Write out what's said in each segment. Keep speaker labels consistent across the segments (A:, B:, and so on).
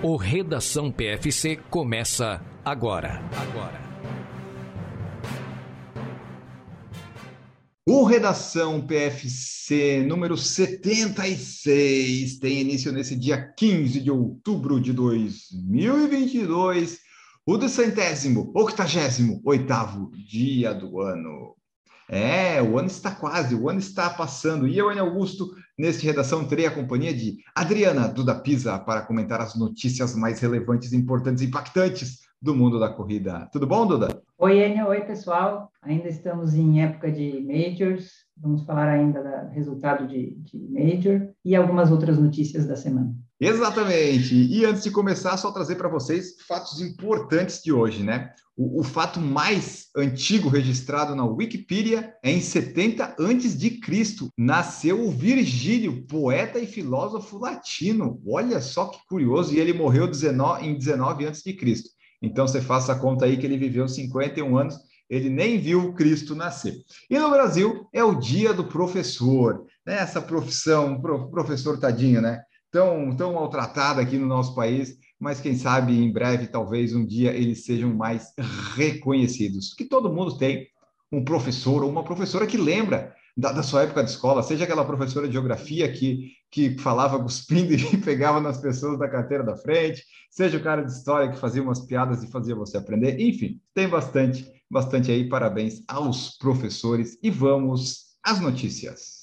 A: O Redação PFC começa agora. Agora.
B: O Redação PFC número 76 tem início nesse dia 15 de outubro de 2022, o do centésimo, octagésimo, oitavo dia do ano. É, o ano está quase, o ano está passando. E eu, Ana Augusto, neste redação, terei a companhia de Adriana Duda Pisa para comentar as notícias mais relevantes, importantes e impactantes do mundo da corrida. Tudo bom, Duda?
C: Oi, Enio. Oi, pessoal. Ainda estamos em época de majors. Vamos falar ainda do resultado de, de major e algumas outras notícias da semana.
B: Exatamente. E antes de começar, só trazer para vocês fatos importantes de hoje, né? O, o, fato mais antigo registrado na Wikipedia é em 70 antes de Cristo. Nasceu o Virgílio, poeta e filósofo latino. Olha só que curioso. E ele morreu 19, em 19 antes de Cristo. Então você faça a conta aí que ele viveu 51 anos. Ele nem viu Cristo nascer. E no Brasil é o dia do professor. Né? Essa profissão, professor tadinho, né? Tão, tão maltratada aqui no nosso país mas quem sabe em breve, talvez um dia, eles sejam mais reconhecidos. Que todo mundo tem um professor ou uma professora que lembra da, da, sua época de escola, seja aquela professora de geografia que, que falava cuspindo e pegava nas pessoas da carteira da frente, seja o cara de história que fazia umas piadas e fazia você aprender. Enfim, tem bastante, bastante aí. Parabéns aos professores e vamos às notícias.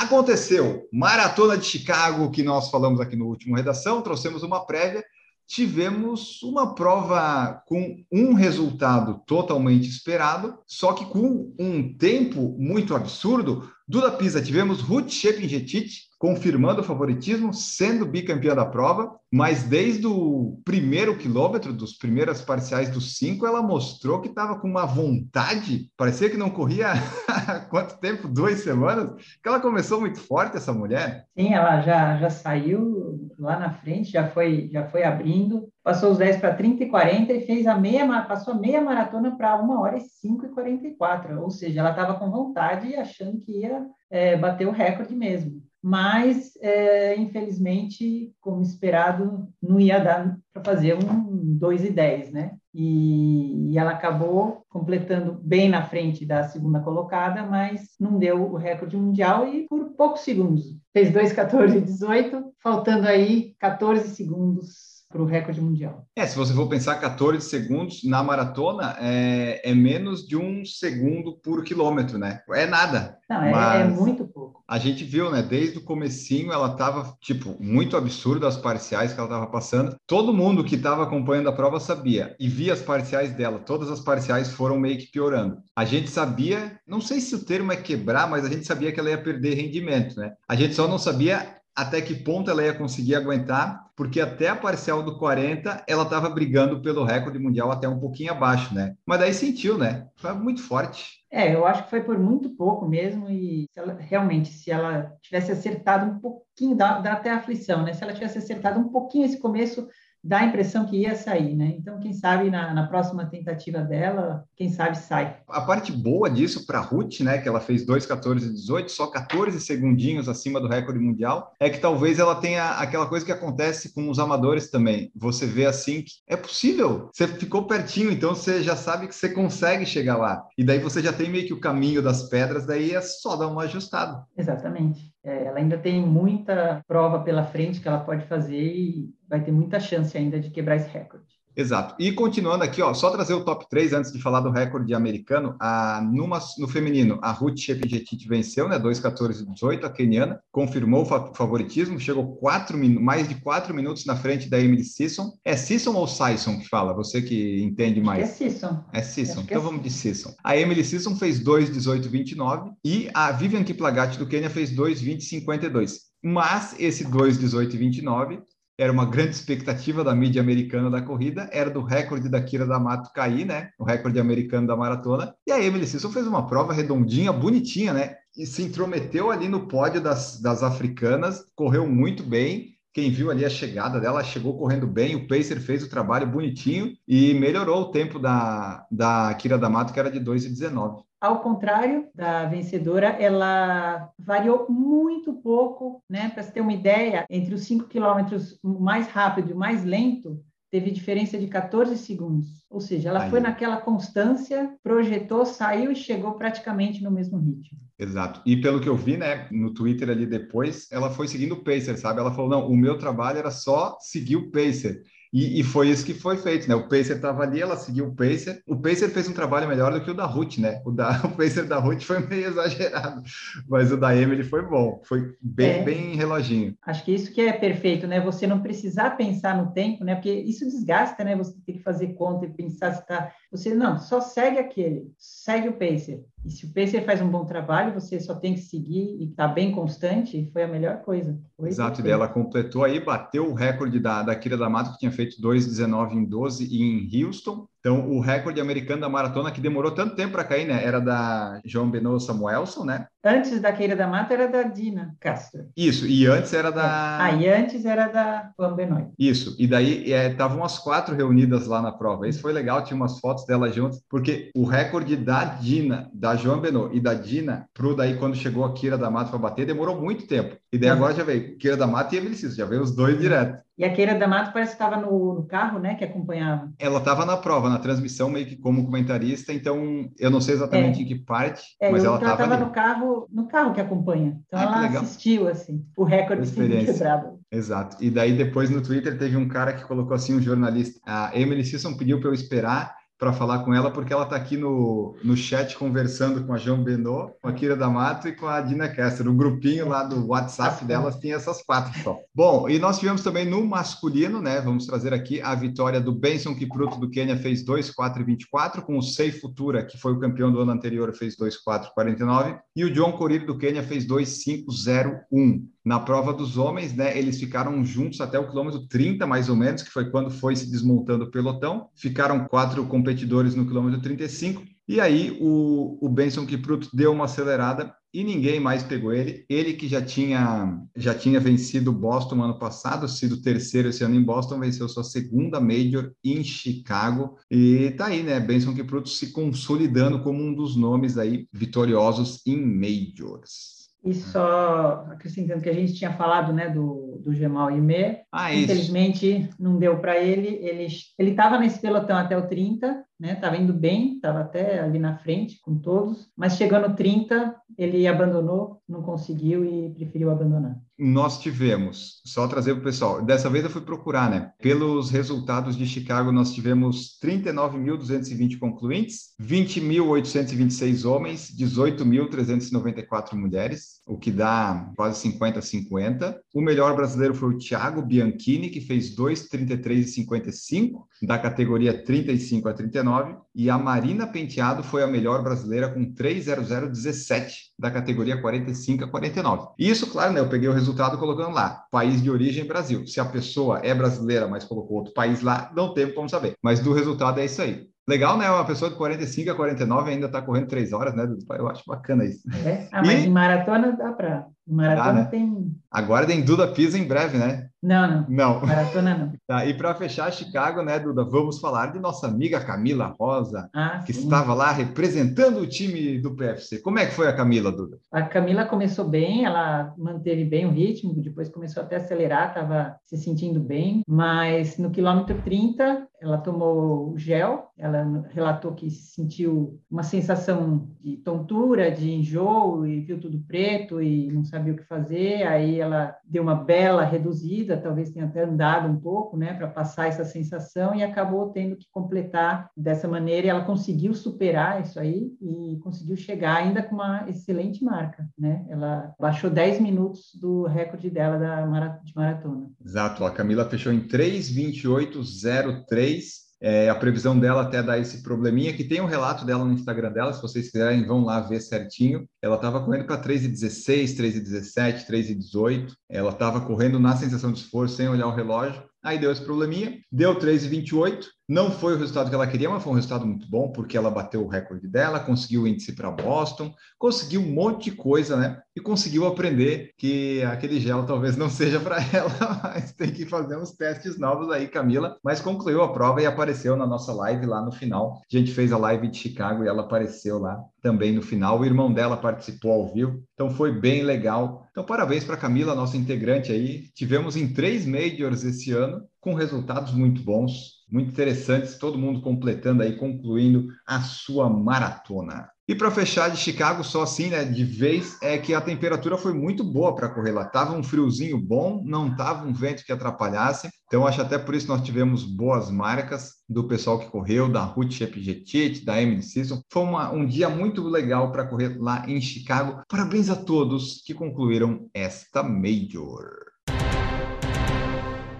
B: Aconteceu, Maratona de Chicago, que nós falamos aqui no último redação, trouxemos uma prévia, tivemos uma prova com um resultado totalmente esperado, só que com um tempo muito absurdo. Duda Pisa, tivemos Ruth Shepingetit, confirmando o favoritismo, sendo bicampeã da prova, mas desde o primeiro quilômetro, dos primeiras parciais dos cinco, ela mostrou que estava com uma vontade, parecia que não corria há quanto tempo? Duas semanas, que ela começou muito forte, essa mulher.
C: Sim, ela já, já saiu lá na frente, já foi, já foi abrindo, passou os 10 para 30 e 40 e fez a meia, passou a meia maratona para 1 hora e 5 e 44, ou seja, ela estava com vontade e achando que ia é, bater o recorde mesmo mas é, infelizmente, como esperado, não ia dar para fazer um 2 e 10, né? E, e, ela acabou completando bem na frente da segunda colocada, mas não deu o recorde mundial e por poucos segundos. Fez 2,14 18, faltando aí 14 segundos para o recorde mundial.
B: É, se você for pensar 14 segundos na maratona, é, é, menos de um segundo por quilômetro, né? É nada.
C: Não, é, é muito pouco.
B: A gente viu, né? Desde o comecinho, ela estava, tipo, muito absurdo as parciais que ela estava passando. Todo mundo que estava acompanhando a prova sabia e via as parciais dela. Todas as parciais foram meio que piorando. A gente sabia, não sei se o termo é quebrar, mas a gente sabia que ela ia perder rendimento, né? A gente só não sabia até que ponto ela ia conseguir aguentar, porque até a parcial do 40 ela estava brigando pelo recorde mundial até um pouquinho abaixo, né? Mas daí sentiu, né? Foi muito forte.
C: É, eu acho que foi por muito pouco mesmo e se ela, realmente se ela tivesse acertado um pouquinho, dá, dá até aflição, né? Se ela tivesse acertado um pouquinho esse começo, dá a impressão que ia sair, né? Então, quem sabe na, na próxima tentativa dela, quem sabe sai.
B: A parte boa disso para a Ruth, né, que ela fez 2,14,18, só 14 segundinhos acima do recorde mundial, é que talvez ela tenha aquela coisa que acontece com os amadores também. Você vê assim que é possível, você ficou pertinho, então você já sabe que você consegue chegar lá. E daí você já tem meio que o caminho das pedras, daí é só dar uma ajustada.
C: Exatamente. É, ela ainda tem muita prova pela frente que ela pode fazer e vai ter muita chance ainda de quebrar esse recorde.
B: Exato. E continuando aqui, ó, só trazer o top 3 antes de falar do recorde americano. A, numa, no feminino, a Ruth Shepingetit venceu, né? 2,14,18, a keniana, confirmou o favoritismo, chegou quatro, mais de 4 minutos na frente da Emily Sisson. É Sisson ou Sisson que fala? Você que entende mais.
C: Acho é Sisson.
B: É Sisson. Então é vamos de Sisson. A Emily Sisson fez 2,18,29 e a Vivian Kiplagat do Quênia fez 2,20,52. Mas esse 2,18,29 era uma grande expectativa da mídia americana da corrida, era do recorde da Kira D'Amato cair, né? O recorde americano da maratona. E a Emily Sisson fez uma prova redondinha, bonitinha, né? E se intrometeu ali no pódio das, das africanas, correu muito bem. Quem viu ali a chegada dela, chegou correndo bem, o Pacer fez o trabalho bonitinho e melhorou o tempo da, da Kira D'Amato, que era de 2,19.
C: Ao contrário da vencedora, ela variou muito pouco, né? Para você ter uma ideia, entre os 5 quilômetros mais rápido e mais lento, teve diferença de 14 segundos. Ou seja, ela Aí. foi naquela constância, projetou, saiu e chegou praticamente no mesmo ritmo.
B: Exato. E pelo que eu vi, né, no Twitter ali depois, ela foi seguindo o Pacer, sabe? Ela falou: não, o meu trabalho era só seguir o Pacer. E, e, foi isso que foi feito, né? O Pacer estava ali, ela seguiu o Pacer. O Pacer fez um trabalho melhor do que o da Ruth, né? O, da, o Pacer da Ruth foi meio exagerado, mas o da Emily foi bom, foi bem, é, bem reloginho.
C: Acho que isso que é perfeito, né? Você não precisar pensar no tempo, né? Porque isso desgasta, né? Você tem que fazer conta e pensar se está. Você não, só segue aquele, segue o Pacer. E se o Pacer faz um bom trabalho, você só tem que seguir e tá bem constante, foi a melhor coisa. Foi
B: Exato, e ela completou aí, bateu o recorde da, da Kira D'Amato, que tinha feito 2,19 em 12 em Houston, então, o recorde americano da maratona, que demorou tanto tempo para cair, né? Era da João Benoît Samuelson, né?
C: Antes da Queira da Mata era da Dina Castro.
B: Isso, e antes era da.
C: É. Ah, e antes era da João Benoît.
B: Isso, e daí estavam é, as quatro reunidas lá na prova. Isso foi legal, tinha umas fotos dela juntas, porque o recorde da Dina, da João Benoît e da Dina, pro daí quando chegou a Kira da Mata para bater, demorou muito tempo. E daí uhum. agora já veio Kira da Mata e Emily já veio os dois direto.
C: E a Keira D'Amato parece que estava no, no, carro, né, que acompanhava.
B: Ela estava na prova, na transmissão, meio que como comentarista, então eu não sei exatamente é. em que parte,
C: é,
B: mas
C: ela
B: estava
C: no carro, no carro que acompanha. Então ah, ela assistiu, assim, o recorde sendo quebrado.
B: Exato. E daí depois no Twitter teve um cara que colocou assim, um jornalista, a Emily Sisson pediu para eu esperar para falar com ela, porque ela está aqui no, no chat conversando com a João Benot, com a Kira D'Amato e com a Dina Kester. O grupinho lá do WhatsApp delas tem essas quatro só. Bom, e nós tivemos também no masculino, né? Vamos trazer aqui a vitória do Benson Kipruto do Quênia, fez 2,4 e 24, com o Sei Futura, que foi o campeão do ano anterior, fez 2,4 49, e o John Corillo do Quênia fez 2,501. Na prova dos homens, né, eles ficaram juntos até o quilômetro 30, mais ou menos, que foi quando foi se desmontando o pelotão. Ficaram quatro competidores no quilômetro 35. E aí o, o Benson Kipruto deu uma acelerada e ninguém mais pegou ele. Ele que já tinha já tinha vencido Boston ano passado, sido terceiro esse ano em Boston, venceu sua segunda major em Chicago e tá aí, né? Benson Kipruto se consolidando como um dos nomes aí vitoriosos em majors.
C: E só acrescentando que a gente tinha falado né, do, do Gemal Ime, ah, infelizmente não deu para ele. Ele estava nesse pelotão até o 30, né? Estava indo bem, estava até ali na frente com todos, mas chegando no 30, ele abandonou, não conseguiu e preferiu abandonar.
B: Nós tivemos, só trazer para o pessoal, dessa vez eu fui procurar, né? Pelos resultados de Chicago, nós tivemos 39.220 concluintes, 20.826 homens, 18.394 mulheres, o que dá quase 50 a 50. O melhor brasileiro foi o Thiago Bianchini, que fez 2,33,55 da categoria 35 a 39, e a Marina Penteado foi a melhor brasileira com 3,0017 da categoria 45 a 49. Isso, claro, né, eu peguei o resultado colocando lá, país de origem Brasil. Se a pessoa é brasileira, mas colocou outro país lá, não tem como saber. Mas do resultado é isso aí. Legal, né? Uma pessoa de 45 a 49 ainda está correndo três horas, né? Eu acho bacana isso.
C: É? Ah, mas e... em maratona dá para. Maratona dá, né? tem.
B: Agora tem Duda Pisa em breve, né?
C: Não, não.
B: Não.
C: Maratona não.
B: Tá, e para fechar Chicago, né, Duda, vamos falar de nossa amiga Camila Rosa, ah, que sim. estava lá representando o time do PFC. Como é que foi a Camila, Duda?
C: A Camila começou bem, ela manteve bem o ritmo, depois começou até a acelerar, estava se sentindo bem, mas no quilômetro 30 ela tomou gel, ela relatou que sentiu uma sensação de tontura, de enjoo e viu tudo preto e não sabia o que fazer. Aí ela deu uma bela reduzida, talvez tenha até andado um pouco, né, para passar essa sensação e acabou tendo que completar dessa maneira. E ela conseguiu superar isso aí e conseguiu chegar ainda com uma excelente marca, né? Ela baixou 10 minutos do recorde dela da de maratona.
B: Exato, a Camila fechou em 3:28:03 é, a previsão dela até dar esse probleminha, que tem um relato dela no Instagram dela, se vocês quiserem, vão lá ver certinho. Ela estava correndo para 3,16, 3,17, 3,18. Ela estava correndo na sensação de esforço, sem olhar o relógio. aí deu esse probleminha, deu 3,28. Não foi o resultado que ela queria, mas foi um resultado muito bom, porque ela bateu o recorde dela, conseguiu o índice para Boston, conseguiu um monte de coisa, né? E conseguiu aprender que aquele gel talvez não seja para ela, mas tem que fazer uns testes novos aí, Camila. Mas concluiu a prova e apareceu na nossa live lá no final. A gente fez a live de Chicago e ela apareceu lá também no final. O irmão dela participou ao vivo, então foi bem legal. Então, parabéns para Camila, nossa integrante aí. Tivemos em três majors esse ano, com resultados muito bons muito interessantes, todo mundo completando aí, concluindo a sua maratona. E para fechar de Chicago, só assim, né, de vez, é que a temperatura foi muito boa para correr lá. Tava um friozinho bom, não tava um vento que atrapalhasse. Então, acho até por isso nós tivemos boas marcas do pessoal que correu, da Ruth Shepjetit, da Emily Sisson. Foi uma, um dia muito legal para correr lá em Chicago. Parabéns a todos que concluíram esta Major.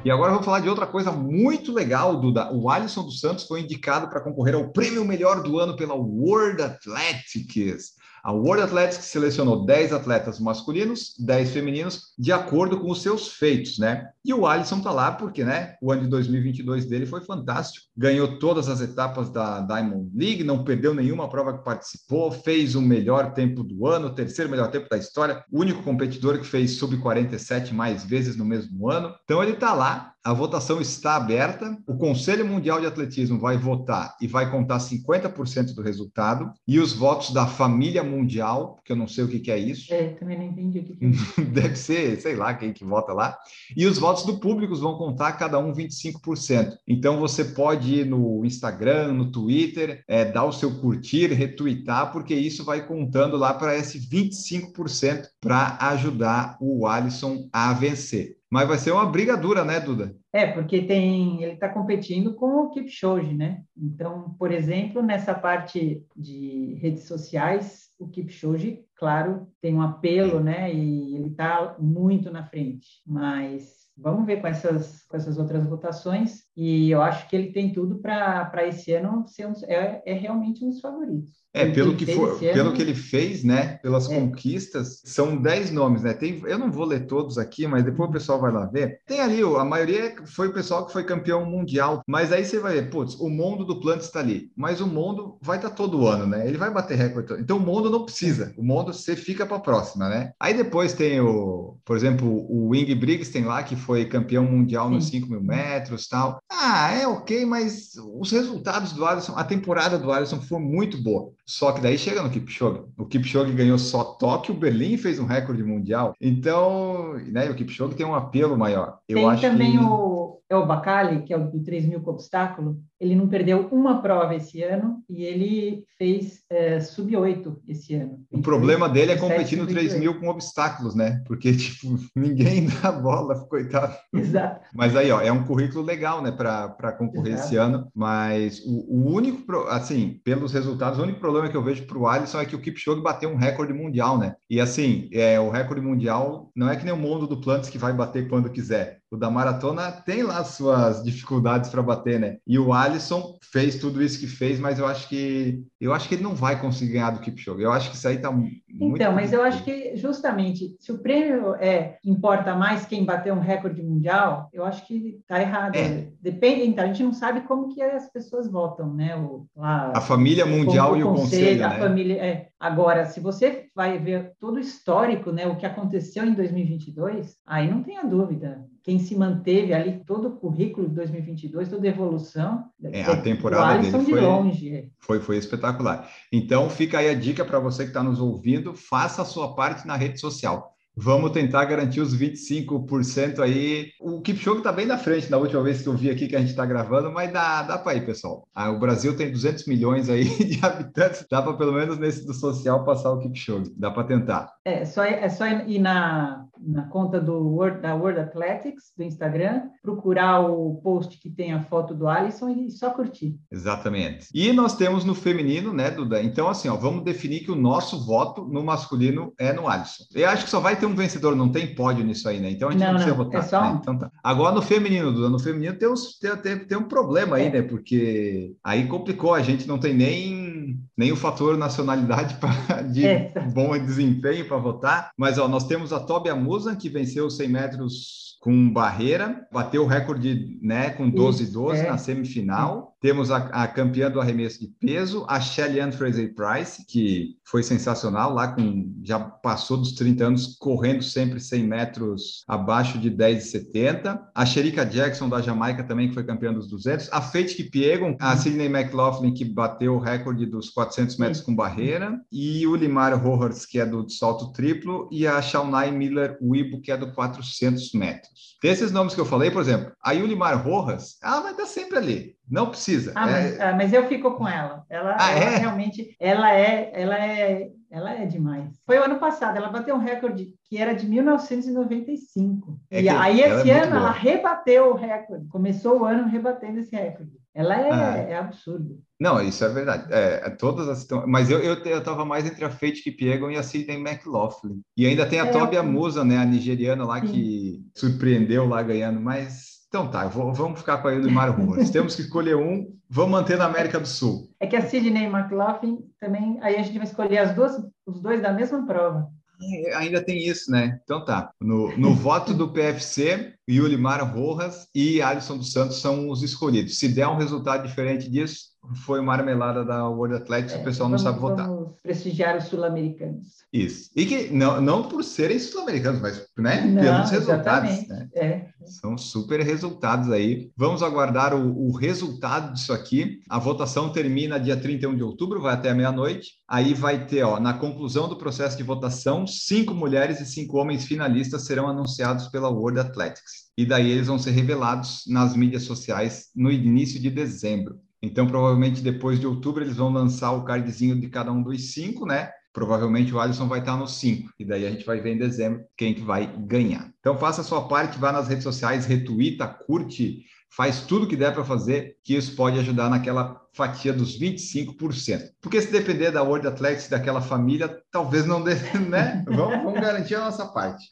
B: E agora vou falar de outra coisa muito legal, Duda. O Alisson dos Santos foi indicado para concorrer ao prêmio melhor do ano pela World Athletics. A World Athletics selecionou 10 atletas masculinos, 10 femininos, de acordo com os seus feitos, né? E o Alisson tá lá porque, né, o ano de 2022 dele foi fantástico. Ganhou todas as etapas da Diamond League, não perdeu nenhuma prova que participou, fez o melhor tempo do ano, o terceiro melhor tempo da história, o único competidor que fez sub 47 mais vezes no mesmo ano. Então ele tá lá a votação está aberta. O Conselho Mundial de Atletismo vai votar e vai contar 50% do resultado. E os votos da família mundial, que eu não sei o que, que é isso.
C: É, também não entendi o que, que é.
B: Deve ser, sei lá, quem que vota lá. E os votos do público vão contar cada um 25%. Então você pode ir no Instagram, no Twitter, é, dar o seu curtir, retweetar, porque isso vai contando lá para esse 25% para ajudar o Alisson a vencer. Mas vai ser uma briga dura, né, Duda?
C: É, porque tem, ele está competindo com o Kipchoge, né? Então, por exemplo, nessa parte de redes sociais, o Kipchoge, claro, tem um apelo, né? E ele está muito na frente. Mas vamos ver com essas, com essas outras votações. E eu acho que ele tem tudo para esse ano ser um, é, é realmente um dos favoritos.
B: É, pelo que, for, pelo que ele fez, né? Pelas é. conquistas, são 10 nomes, né? Tem, eu não vou ler todos aqui, mas depois o pessoal vai lá ver. Tem ali, a maioria foi o pessoal que foi campeão mundial, mas aí você vai ver, putz, o mundo do Planta está ali, mas o mundo vai estar tá todo ano, né? Ele vai bater recorde. Então o mundo não precisa, o mundo você fica para a próxima, né? Aí depois tem o, por exemplo, o Wing Briggs tem lá, que foi campeão mundial Sim. nos 5 mil metros tal. Ah, é ok, mas os resultados do Alisson, a temporada do Alisson foi muito boa. Só que daí chega no Kipchoge. O Kipchoge ganhou só Tóquio, Berlim fez um recorde mundial. Então, né, o Kipchoge tem um apelo maior.
C: Eu tem acho também que... o é o Bacali, que é o do 3 mil com obstáculo, ele não perdeu uma prova esse ano e ele fez é, sub-8 esse ano.
B: O problema dele é competir no 3 mil com obstáculos, né? Porque, tipo, ninguém dá bola, coitado.
C: Exato.
B: Mas aí, ó, é um currículo legal, né, para concorrer Exato. esse ano. Mas o, o, único, assim, pelos resultados, o único problema que eu vejo para o Alisson é que o Kipchoge bateu um recorde mundial, né? E, assim, é, o recorde mundial não é que nem o mundo do Plantes que vai bater quando quiser o da maratona tem lá suas dificuldades para bater, né? E o Alisson fez tudo isso que fez, mas eu acho que eu acho que ele não vai conseguir ganhar do Kipchoge. Eu acho que isso aí tá muito
C: Então, mas eu acho que justamente se o prêmio é importa mais quem bateu um recorde mundial, eu acho que tá errado. É. Depende, então a gente não sabe como que as pessoas votam, né? O,
B: lá, a família mundial e o conselho, conselho
C: a
B: né?
C: família, é. Agora, se você vai ver todo o histórico, né, o que aconteceu em 2022, aí não tenha dúvida quem se manteve ali, todo o currículo de 2022, toda a evolução.
B: É, a temporada dele foi, de longe. É. foi, foi espetacular. Então, fica aí a dica para você que está nos ouvindo, faça a sua parte na rede social. Vamos tentar garantir os 25% aí. O Kipchoge está bem na frente na última vez que eu vi aqui que a gente está gravando, mas dá, dá para ir, pessoal. Ah, o Brasil tem 200 milhões aí de habitantes, dá para pelo menos nesse do social passar o Kipchoge, dá para tentar.
C: É só, é só ir na, na conta do World, da World Athletics do Instagram, procurar o post que tem a foto do Alisson e só curtir.
B: Exatamente. E nós temos no feminino, né, Duda? Então, assim, ó, vamos definir que o nosso voto no masculino é no Alisson. Eu acho que só vai ter um vencedor, não tem pódio nisso aí, né? Então a gente não, não precisa não, votar. É só... né? então, tá. Agora no feminino, Duda, no feminino tem, uns, tem, tem, tem um problema aí, é. né? Porque aí complicou, a gente não tem nem nem, nem o fator nacionalidade pra, de é. bom desempenho para votar. Mas ó, nós temos a Tobia Musan, que venceu os 100 metros com barreira, bateu o recorde né, com 12 e 12 é. na semifinal. Temos a, a, campeã do arremesso de peso, a Shelly Ann Fraser Price, que foi sensacional lá, com, já passou dos 30 anos, correndo sempre 100 metros abaixo de 10,70. A Sherika Jackson, da Jamaica, também, que foi campeã dos 200. A Faith Kipiegon, a Sidney McLaughlin, que bateu o recorde dos 400 metros com barreira. E o Limar Rohrs, que é do salto triplo. E a Shaunai Miller Wibo, que é do 400 metros. Desses nomes que eu falei, por exemplo, a Yulimar Rojas, ela vai estar sempre ali. Não precisa.
C: Ah, mas, é... ah, mas eu fico com ela. Ela, ah, ela é? realmente, ela é, ela é, ela é demais. Foi o ano passado, ela bateu um recorde que era de 1995. É e aí esse é ano ela rebateu o recorde. Começou o ano rebatendo esse recorde. Ela é, ah. é absurdo.
B: Não, isso é verdade. É, é todas as mas eu eu estava mais entre a Fate Kipiegon e a Sidney McLaughlin. E ainda tem a é, Tobia Musa, né, a nigeriana lá Sim. que surpreendeu lá ganhando, mas então tá, vou, vamos ficar com a Elimar Rumores. Temos que escolher um, vamos manter na América do Sul.
C: É que a Sidney McLaughlin também, aí a gente vai escolher as duas, os dois da mesma prova.
B: É, ainda tem isso, né? Então tá. No, no voto do PFC, Yulimar Rojas e Alisson dos Santos são os escolhidos. Se der um resultado diferente disso, foi marmelada da World Athletics, é, o pessoal vamos, não sabe votar. Vamos
C: prestigiar os sul-americanos.
B: Isso. E que não, não por serem sul-americanos, mas né, não, pelos resultados. Né? É. São super resultados aí. Vamos aguardar o, o, resultado disso aqui. A votação termina dia 31 de outubro, vai até meia-noite. Aí vai ter, ó, na conclusão do processo de votação, cinco mulheres e cinco homens finalistas serão anunciados pela World Athletics. E daí eles vão ser revelados nas mídias sociais no início de dezembro. Então, provavelmente depois de outubro, eles vão lançar o cardzinho de cada um dos cinco, né? Provavelmente o Alisson vai estar no cinco. E daí a gente vai ver em dezembro quem que vai ganhar. Então, faça a sua parte, vá nas redes sociais, retuita, curte, faz tudo que der para fazer, que isso pode ajudar naquela fatia dos 25%. Porque se depender da World Athletics, daquela família, talvez não dê, né? Vamos, vamos garantir a nossa parte.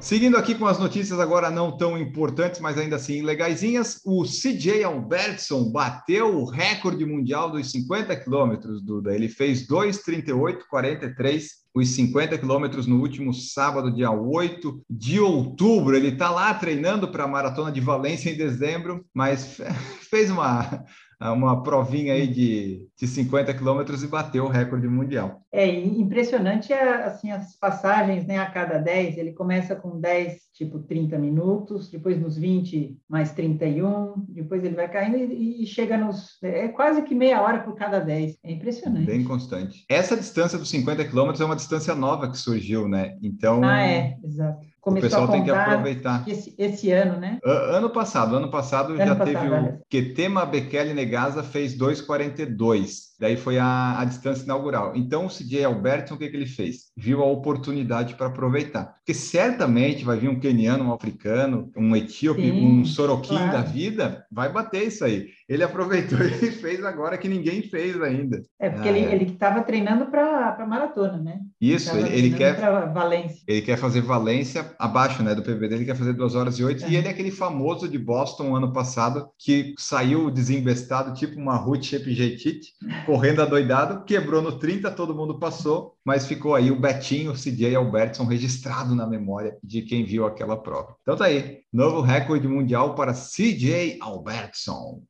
B: Seguindo aqui com as notícias agora não tão importantes, mas ainda assim legaisinhas, o CJ Albertson bateu o recorde mundial dos 50 quilômetros, Duda. Ele fez 2,38,43 os 50 quilômetros no último sábado, dia 8 de outubro. Ele está lá treinando para a maratona de Valência em dezembro, mas fez uma, uma provinha aí de, de 50 quilômetros e bateu o recorde mundial.
C: É impressionante assim, as passagens né, a cada 10. Ele começa com 10, tipo 30 minutos, depois nos 20, mais 31, depois ele vai caindo e, e chega nos. É quase que meia hora por cada 10. É impressionante.
B: Bem constante. Essa distância dos 50 quilômetros é uma distância nova que surgiu, né? Então.
C: Ah, é, exato
B: começou o pessoal tem que aproveitar.
C: Esse, esse, ano, né?
B: Ano passado, ano passado ano já passado, teve o Ketema Bekele Negasa fez 2,42. Daí foi a, a distância inaugural. Então, o CJ Alberto, o que, que ele fez? Viu a oportunidade para aproveitar. Porque certamente vai vir um queniano, um africano, um etíope, Sim, um soroquim claro. da vida, vai bater isso aí. Ele aproveitou e fez agora que ninguém fez ainda.
C: É, porque ah, ele estava treinando para maratona, né?
B: Isso, ele, ele quer.
C: Valência.
B: Ele quer fazer Valência abaixo né, do PB dele, quer fazer 2 horas e 8. É. E ele é aquele famoso de Boston ano passado que saiu desembestado, tipo uma Ruth Shepjetit correndo adoidado, quebrou no 30, todo mundo passou, mas ficou aí o Betinho, o CJ Albertson registrado na memória de quem viu aquela prova. Então tá aí, novo recorde mundial para CJ Albertson.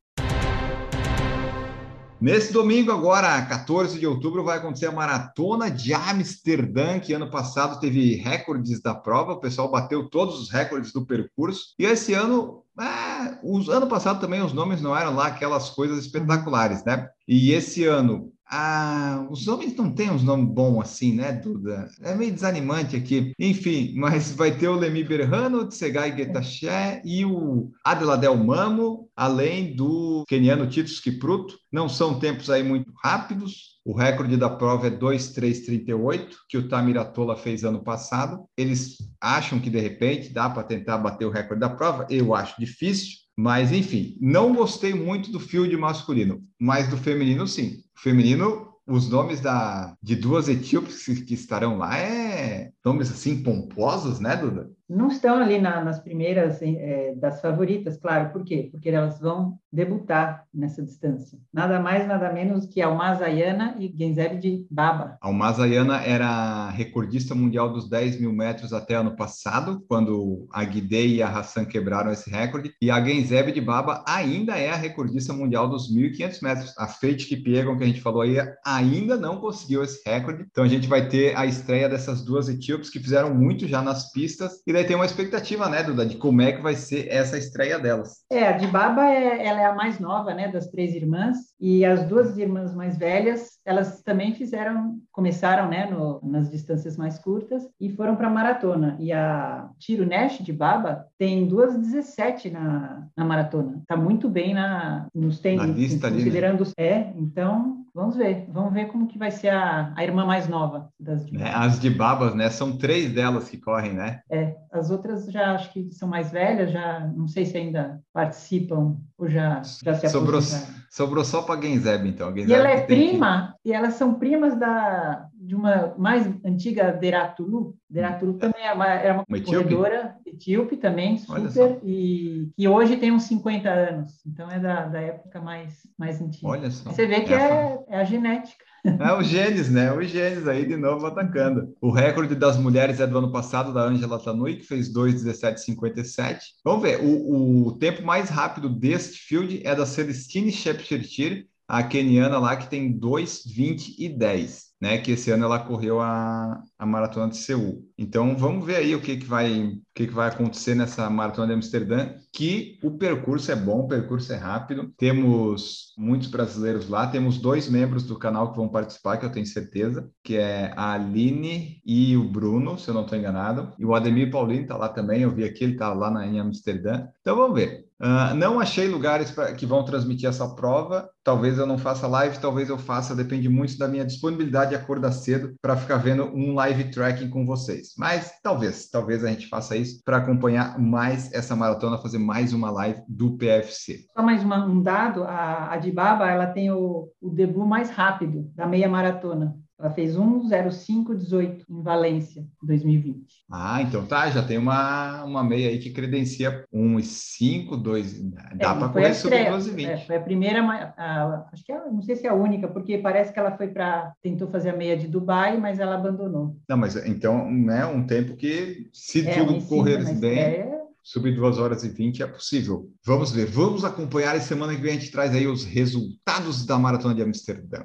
B: Nesse domingo, agora, 14 de outubro, vai acontecer a Maratona de Amsterdã, que ano passado teve recordes da prova, o pessoal bateu todos os recordes do percurso. E esse ano, é, os, ano passado também os nomes não eram lá aquelas coisas espetaculares, né? E esse ano ah, os homens não têm uns nomes bons assim, né, Duda? É meio desanimante aqui. Enfim, mas vai ter o Lemi Berrano, o Tsegai Getaché e o Adeladel Mamo, além do keniano Titus Kipruto. Não são tempos aí muito rápidos. O recorde da prova é 2,338, que o Tamiratola fez ano passado. Eles acham que de repente dá para tentar bater o recorde da prova. Eu acho difícil. Mas, enfim, não gostei muito do field masculino, mas do feminino, sim. O feminino, os nomes da, de duas etíopes que estarão lá é nomes assim pomposos, né, Duda?
C: não estão ali na, nas primeiras é, das favoritas, claro. Por quê? Porque elas vão debutar nessa distância. Nada mais, nada menos que Almazayana e Genzeb de Baba.
B: Almazayana era recordista mundial dos 10 mil metros até ano passado, quando a Guidei e a Hassan quebraram esse recorde. E a Genzeb de Baba ainda é a recordista mundial dos 1.500 metros. A Fate Kipiegon, que a gente falou aí, ainda não conseguiu esse recorde. Então a gente vai ter a estreia dessas duas etíopes que fizeram muito já nas pistas. E daí tem uma expectativa, né, Duda, de como é que vai ser essa estreia delas.
C: É, a de Baba é, ela é a mais nova, né, das três irmãs. E as duas irmãs mais velhas, elas também fizeram, começaram, né, no, nas distâncias mais curtas e foram para maratona. E a Tiro Nash de Baba tem 2,17 na, na maratona. Está muito bem na, nos tênis, considerando... Ali, né? É, então Vamos ver, vamos ver como que vai ser a, a irmã mais nova das
B: de é, As de babas, né? São três delas que correm, né?
C: É, as outras já acho que são mais velhas, já não sei se ainda participam ou já, já se
B: sobrou, sobrou só para a Genzeb, então. A
C: Genzeb e ela é prima, que... e elas são primas da, de uma mais antiga Deratulu. Deratulu hum. também é uma, era uma, uma corredora etíope também, super, e que hoje tem uns 50 anos. Então é da, da época mais, mais antiga.
B: Olha só.
C: Você vê que é, é, é a genética.
B: É o Gênesis, né? O Gênesis aí de novo atacando. O recorde das mulheres é do ano passado, da Angela Tanui, que fez 2,17,57. Vamos ver, o, o tempo mais rápido deste field é da Celestine Shepchirchir, a keniana lá, que tem 2,20 e 10 né? Que esse ano ela correu a, a maratona de Seul. Então vamos ver aí o que, que vai o que, que vai acontecer nessa maratona de Amsterdã. Que o percurso é bom, o percurso é rápido. Temos muitos brasileiros lá. Temos dois membros do canal que vão participar, que eu tenho certeza, que é a Aline e o Bruno, se eu não estou enganado. E o Ademir Paulino está lá também. Eu vi aqui, ele está lá na, em Amsterdã. Então vamos ver. Uh, não achei lugares pra, que vão transmitir essa prova. Talvez eu não faça live, talvez eu faça, depende muito da minha disponibilidade de acordar cedo para ficar vendo um live tracking com vocês. Mas talvez, talvez a gente faça isso para acompanhar mais essa maratona, fazer mais uma live do PFC.
C: Só mais uma, um dado: a, a Dibaba ela tem o, o debut mais rápido da meia maratona. Ela fez 1,0518 em Valência, 2020.
B: Ah, então tá, já tem uma, uma meia aí que credencia 1,5, 2. Dá é, para correr sobre 12,20. É,
C: foi a primeira, a, acho que é, não sei se é a única, porque parece que ela foi para. tentou fazer a meia de Dubai, mas ela abandonou.
B: Não, mas então, né, um tempo que, se é, tudo correr bem. É... Subir 2 horas e 20 é possível. Vamos ver, vamos acompanhar e semana que vem a gente traz aí os resultados da Maratona de Amsterdã.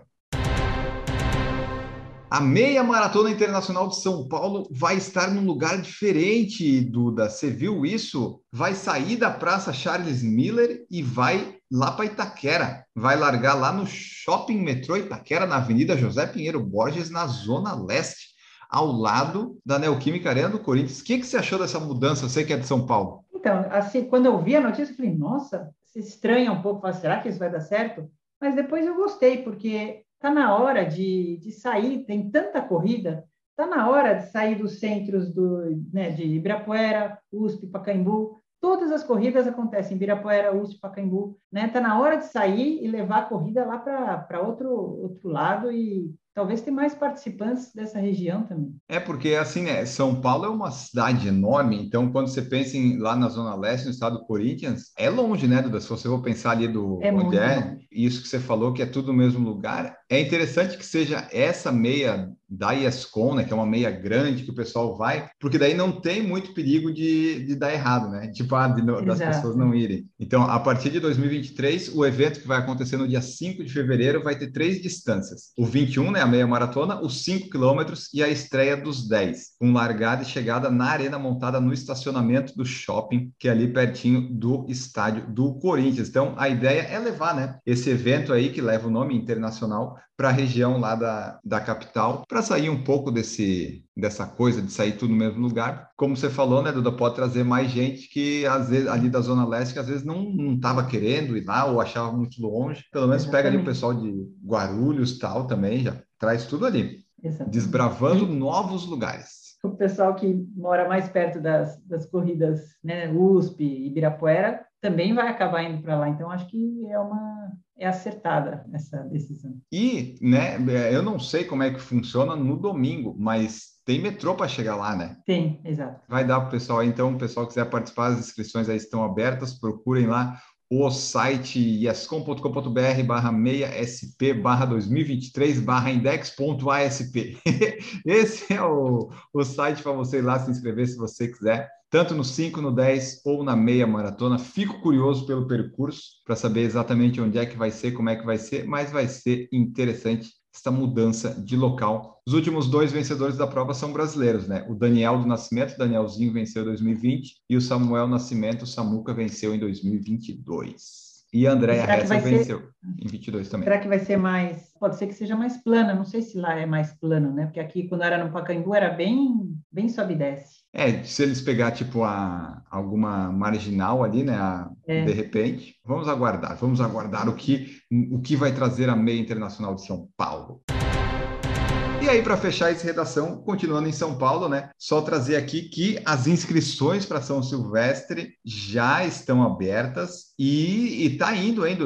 B: A meia maratona internacional de São Paulo vai estar num lugar diferente, Duda. Você viu isso? Vai sair da Praça Charles Miller e vai lá para Itaquera. Vai largar lá no Shopping Metrô Itaquera, na Avenida José Pinheiro Borges, na Zona Leste, ao lado da Neoquímica Arena do Corinthians. O que, que você achou dessa mudança? Você que é de São Paulo.
C: Então, assim, quando eu vi a notícia, eu falei, nossa, se estranha um pouco, será que isso vai dar certo? Mas depois eu gostei, porque Está na hora de, de sair, tem tanta corrida, está na hora de sair dos centros do, né, de Ibirapuera, USP, Pacaembu. Todas as corridas acontecem em Ibirapuera, USP, Pacaembu. Está né? Tá na hora de sair e levar a corrida lá para outro, outro lado e talvez ter mais participantes dessa região também.
B: É porque assim, né, São Paulo é uma cidade enorme, então quando você pensa em, lá na zona leste, no estado do Corinthians, é longe, né, Duda? Se você for pensar ali do
C: é
B: onde
C: é, longe.
B: isso que você falou que é tudo no mesmo lugar, é interessante que seja essa meia da Iescon, né, que é uma meia grande que o pessoal vai, porque daí não tem muito perigo de, de dar errado, né? Tipo, ah, de, das pessoas não irem. Então, a partir de 2023, o evento que vai acontecer no dia 5 de fevereiro vai ter três distâncias. O 21, né, a meia maratona, os 5 quilômetros e a estreia dos 10, com largada e chegada na arena montada no estacionamento do shopping, que é ali pertinho do estádio do Corinthians. Então, a ideia é levar, né, esse evento aí que leva o nome internacional para a região lá da, da capital, para sair um pouco desse dessa coisa de sair tudo no mesmo lugar. Como você falou, né, Duda, pode trazer mais gente que às vezes ali da zona leste que às vezes não não estava querendo ir lá ou achava muito longe. Pelo menos Exatamente. pega ali o pessoal de Guarulhos, tal, também já traz tudo ali. Exatamente. Desbravando novos lugares
C: o pessoal que mora mais perto das, das corridas, né, USP, Ibirapuera, também vai acabar indo para lá. Então, acho que é uma é acertada essa decisão.
B: E, né, eu não sei como é que funciona no domingo, mas tem metrô para chegar lá, né?
C: Tem, exato.
B: Vai dar para o pessoal então, o pessoal quiser participar, as inscrições aí estão abertas, procurem lá o site yescom.com.br barra 6sp barra 2023 barra index.asp. Esse é o, o site para você ir lá se inscrever se você quiser, tanto no 5, no 10 ou na meia maratona. Fico curioso pelo percurso para saber exatamente onde é que vai ser, como é que vai ser, mas vai ser interessante essa mudança de local. Os últimos dois vencedores da prova são brasileiros, né? O Daniel do Nascimento, Danielzinho venceu em 2020 e o Samuel Nascimento, Samuca venceu em 2022. E a Andréa Hessel venceu ser... em 22 também.
C: Será que vai ser mais... Pode ser que seja mais plana, não sei se lá é mais plano, né? Porque aqui, quando era no Pacaembu, era bem, bem sobe e desce.
B: É, se eles pegar, tipo, a, alguma marginal ali, né? A, é. De repente, vamos aguardar. Vamos aguardar o que, o que vai trazer a meia internacional de São Paulo. E aí, para fechar essa redação, continuando em São Paulo, né? Só trazer aqui que as inscrições para São Silvestre já estão abertas e, está indo ainda,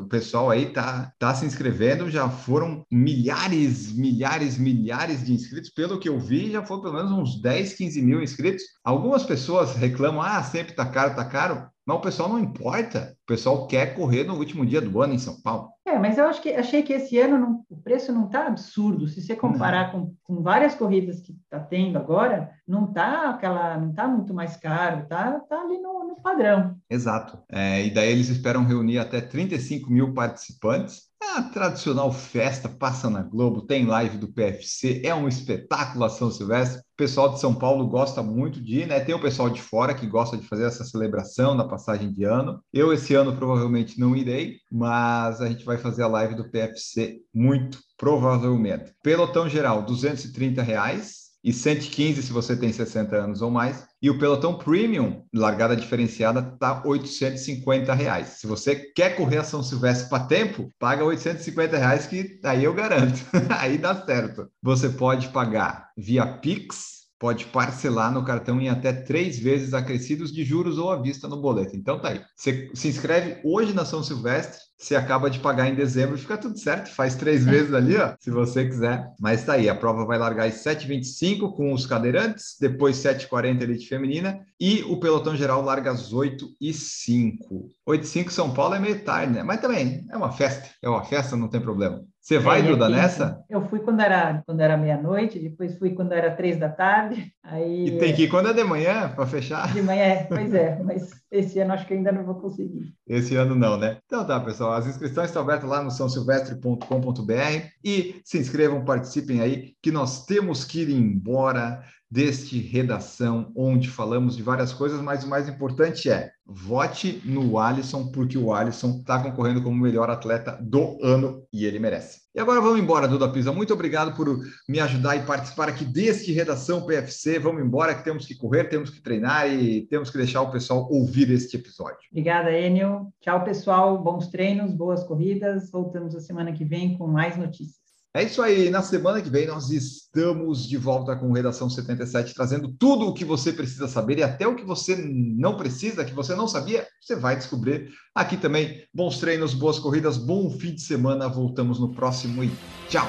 B: o pessoal aí tá, tá se inscrevendo, já foram milhares, milhares, milhares de inscritos, pelo que eu vi, já foram pelo menos uns 10, 15 mil inscritos. Algumas pessoas reclamam, ah, sempre tá caro, tá caro, mas o pessoal não importa, o pessoal quer correr no último dia do ano em São Paulo.
C: É, mas eu acho que achei que esse ano não, o preço não está absurdo. Se você comparar com, com, várias corridas que está tendo agora, não está aquela, não tá muito mais caro, tá, tá ali no, no padrão.
B: Exato. É, e daí eles esperam reunir até 35 mil participantes é a tradicional festa passa na Globo, tem live do PFC, é um espetáculo a São Silvestre. Pessoal de São Paulo gosta muito de ir, né? Tem o pessoal de fora que gosta de fazer essa celebração da passagem de ano. Eu, esse ano, provavelmente não irei, mas a gente vai fazer a live do PFC muito provavelmente. Pelotão geral, 230 reais e 115 se você tem 60 anos ou mais. E o pelotão premium, largada diferenciada, tá 850 reais. Se você quer correr a São Silvestre para tempo, paga 850 reais que aí eu garanto, aí dá certo. Você pode pagar via Pix pode parcelar no cartão em até três vezes acrescidos de juros ou à vista no boleto. Então tá aí. Você se inscreve hoje na São Silvestre, você acaba de pagar em dezembro, fica tudo certo, faz três vezes ali, ó, se você quiser. Mas tá aí, a prova vai largar às 7h25 com os cadeirantes, depois 7h40 elite feminina e o pelotão geral larga às 8h05. 8h05 São Paulo é meio tarde, né? Mas também é uma festa, é uma festa, não tem problema. Você vai, é, Duda, nessa?
C: Eu fui quando era, quando era meia-noite, depois fui quando era três da tarde. Aí,
B: e tem que ir quando é de manhã para fechar?
C: De manhã, pois é, mas esse ano acho que ainda não vou conseguir.
B: Esse ano não, né? Então tá, pessoal, as inscrições estão abertas lá no sãosilvestre.com.br e se inscrevam, participem aí, que nós temos que ir embora deste redação, onde falamos de várias coisas, mas o mais importante é vote no Alisson, porque o Alisson está concorrendo como o melhor atleta do ano e ele merece. E agora vamos embora, Duda Pisa. Muito obrigado por me ajudar e participar aqui deste Redação PFC. Vamos embora, que temos que correr, temos que treinar e temos que deixar o pessoal ouvir este episódio.
C: Obrigada, Enio. Tchau, pessoal. Bons treinos, boas corridas. Voltamos a semana que vem com mais notícias.
B: É isso aí. Na semana que vem nós estamos de volta com Redação 77, trazendo tudo o que você precisa saber e até o que você não precisa, que você não sabia, você vai descobrir aqui também. Bons treinos, boas corridas, bom fim de semana. Voltamos no próximo e tchau.